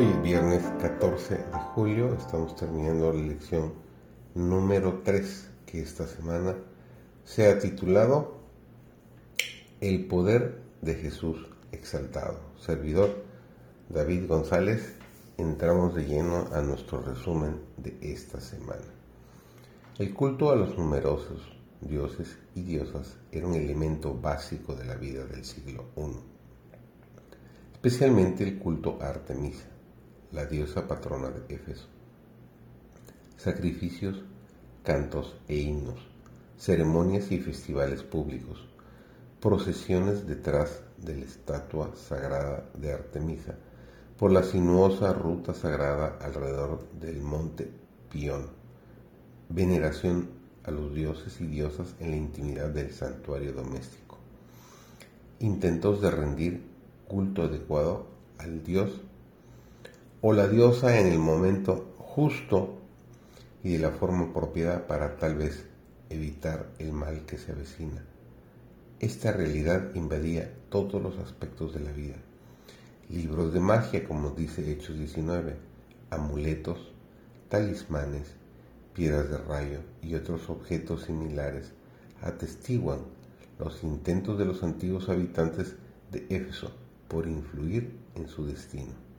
Hoy es viernes 14 de julio, estamos terminando la lección número 3 que esta semana se ha titulado El poder de Jesús exaltado. Servidor David González, entramos de lleno a nuestro resumen de esta semana. El culto a los numerosos dioses y diosas era un elemento básico de la vida del siglo I, especialmente el culto a Artemisa la diosa patrona de Éfeso. Sacrificios, cantos e himnos, ceremonias y festivales públicos, procesiones detrás de la estatua sagrada de Artemisa, por la sinuosa ruta sagrada alrededor del monte Pión, veneración a los dioses y diosas en la intimidad del santuario doméstico, intentos de rendir culto adecuado al dios o la diosa en el momento justo y de la forma apropiada para tal vez evitar el mal que se avecina. Esta realidad invadía todos los aspectos de la vida. Libros de magia, como dice Hechos 19, amuletos, talismanes, piedras de rayo y otros objetos similares atestiguan los intentos de los antiguos habitantes de Éfeso por influir en su destino.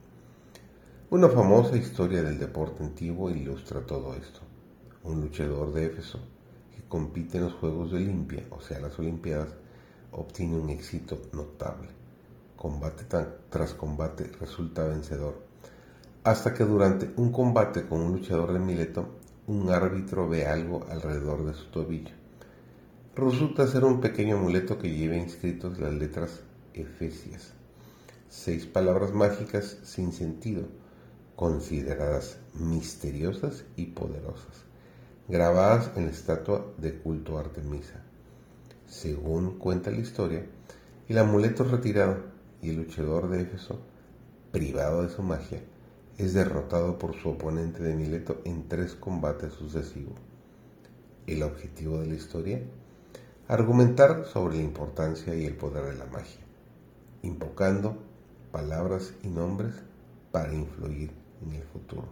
Una famosa historia del deporte antiguo ilustra todo esto. Un luchador de Éfeso que compite en los Juegos de Olimpia, o sea, las Olimpiadas, obtiene un éxito notable. Combate tras combate resulta vencedor, hasta que durante un combate con un luchador de Mileto, un árbitro ve algo alrededor de su tobillo. Resulta ser un pequeño amuleto que lleva inscritos las letras Efesias, seis palabras mágicas sin sentido consideradas misteriosas y poderosas, grabadas en la estatua de culto Artemisa. Según cuenta la historia, el amuleto es retirado y el luchador de Éfeso, privado de su magia, es derrotado por su oponente de Mileto en tres combates sucesivos. El objetivo de la historia, argumentar sobre la importancia y el poder de la magia, invocando palabras y nombres para influir en el futuro.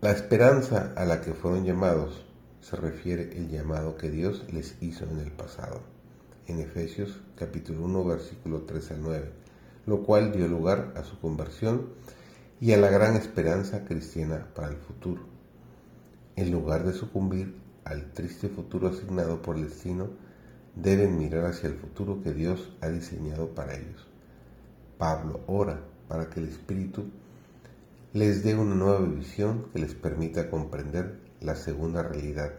La esperanza a la que fueron llamados se refiere el llamado que Dios les hizo en el pasado, en Efesios capítulo 1 versículo 3 al 9, lo cual dio lugar a su conversión y a la gran esperanza cristiana para el futuro. En lugar de sucumbir al triste futuro asignado por el destino, deben mirar hacia el futuro que Dios ha diseñado para ellos. Pablo ora para que el Espíritu les dé una nueva visión que les permita comprender la segunda realidad,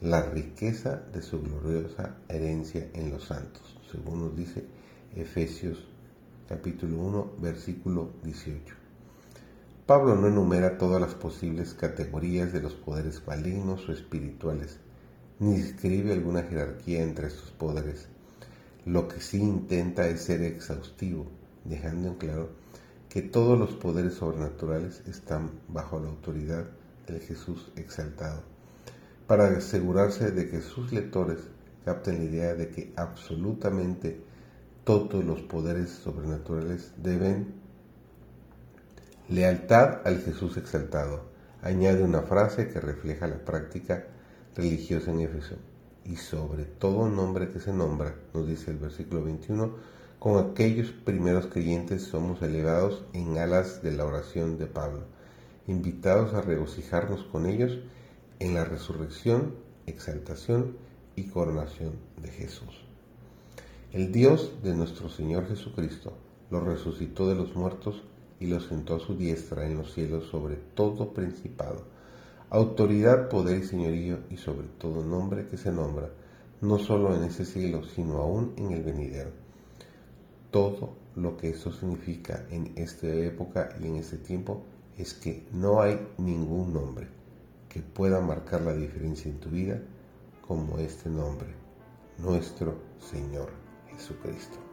la riqueza de su gloriosa herencia en los santos, según nos dice Efesios capítulo 1, versículo 18. Pablo no enumera todas las posibles categorías de los poderes malignos o espirituales, ni describe alguna jerarquía entre estos poderes. Lo que sí intenta es ser exhaustivo, dejando en claro que todos los poderes sobrenaturales están bajo la autoridad del Jesús exaltado, para asegurarse de que sus lectores capten la idea de que absolutamente todos los poderes sobrenaturales deben lealtad al Jesús exaltado. Añade una frase que refleja la práctica religiosa en Éfeso. Y sobre todo nombre que se nombra, nos dice el versículo 21, con aquellos primeros creyentes somos elevados en alas de la oración de Pablo, invitados a regocijarnos con ellos en la resurrección, exaltación y coronación de Jesús. El Dios de nuestro Señor Jesucristo lo resucitó de los muertos y lo sentó a su diestra en los cielos sobre todo principado, autoridad, poder y señorío y sobre todo nombre que se nombra, no solo en ese siglo, sino aún en el venidero todo lo que eso significa en esta época y en este tiempo es que no hay ningún nombre que pueda marcar la diferencia en tu vida como este nombre, nuestro Señor Jesucristo.